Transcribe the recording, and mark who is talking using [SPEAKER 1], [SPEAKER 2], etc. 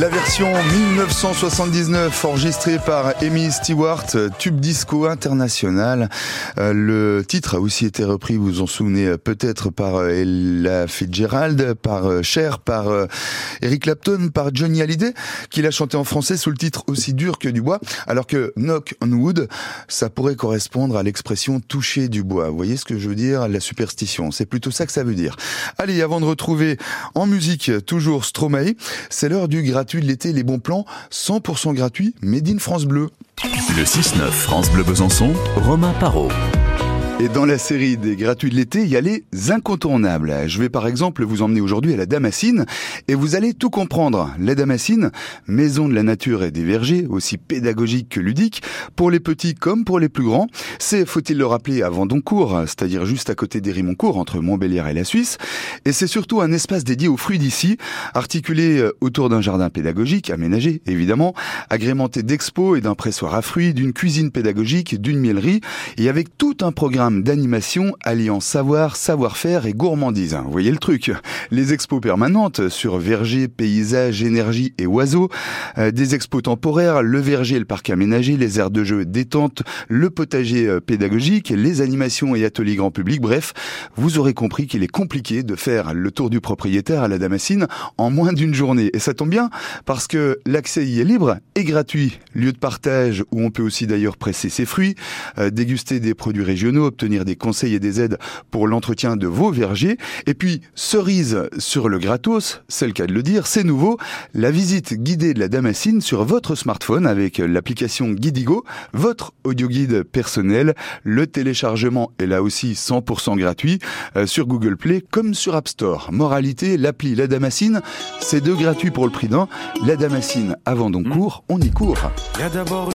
[SPEAKER 1] La version 1979 enregistrée par Amy Stewart, tube disco international. Euh, le titre a aussi été repris, vous vous en souvenez peut-être par euh, Ella Fitzgerald, par euh, Cher, par Eric Clapton, par Johnny Hallyday, qui l'a chanté en français sous le titre Aussi dur que du bois, alors que Knock on Wood, ça pourrait correspondre à l'expression toucher du bois. Vous voyez ce que je veux dire? La superstition, c'est plutôt ça que ça veut dire. Allez, avant de retrouver en musique toujours Stromae, c'est l'heure du gratuit de l'été, les bons plans, 100% gratuits, Made in France Bleu.
[SPEAKER 2] Le 6-9 France Bleu Besançon, Romain Parot.
[SPEAKER 1] Et dans la série des gratuits de l'été, il y a les incontournables. Je vais par exemple vous emmener aujourd'hui à la Damascine et vous allez tout comprendre. La Damascine, maison de la nature et des vergers, aussi pédagogique que ludique, pour les petits comme pour les plus grands. C'est, faut-il le rappeler, à Vendoncourt, c'est-à-dire juste à côté d'Hérimoncourt, entre Montbéliard et la Suisse. Et c'est surtout un espace dédié aux fruits d'ici, articulé euh, autour d'un jardin pédagogique, aménagé évidemment, agrémenté d'expos et d'un pressoir à fruits, d'une cuisine pédagogique, d'une miellerie, et avec tout un programme d'animation alliant savoir, savoir-faire et gourmandise. Vous voyez le truc Les expos permanentes sur verger, paysage, énergie et oiseaux, euh, des expos temporaires, le verger, le parc aménagé, les aires de jeu détente, le potager euh, pédagogique, les animations et ateliers grand public, bref, vous aurez compris qu'il est compliqué de faire le tour du propriétaire à la Damascine en moins d'une journée. Et ça tombe bien parce que l'accès y est libre et gratuit. Lieu de partage où on peut aussi d'ailleurs presser ses fruits, euh, déguster des produits régionaux, obtenir des conseils et des aides pour l'entretien de vos vergers. Et puis, cerise sur le gratos, c'est le cas de le dire, c'est nouveau, la visite guidée de la Damascine sur votre smartphone avec l'application Guidigo, votre audio guide personnel. Le téléchargement est là aussi 100% gratuit euh, sur Google Play comme sur App Store. Moralité, l'appli La Damascine, c'est deux gratuits pour le prix d'un. La Damascine, avant donc court, on y court.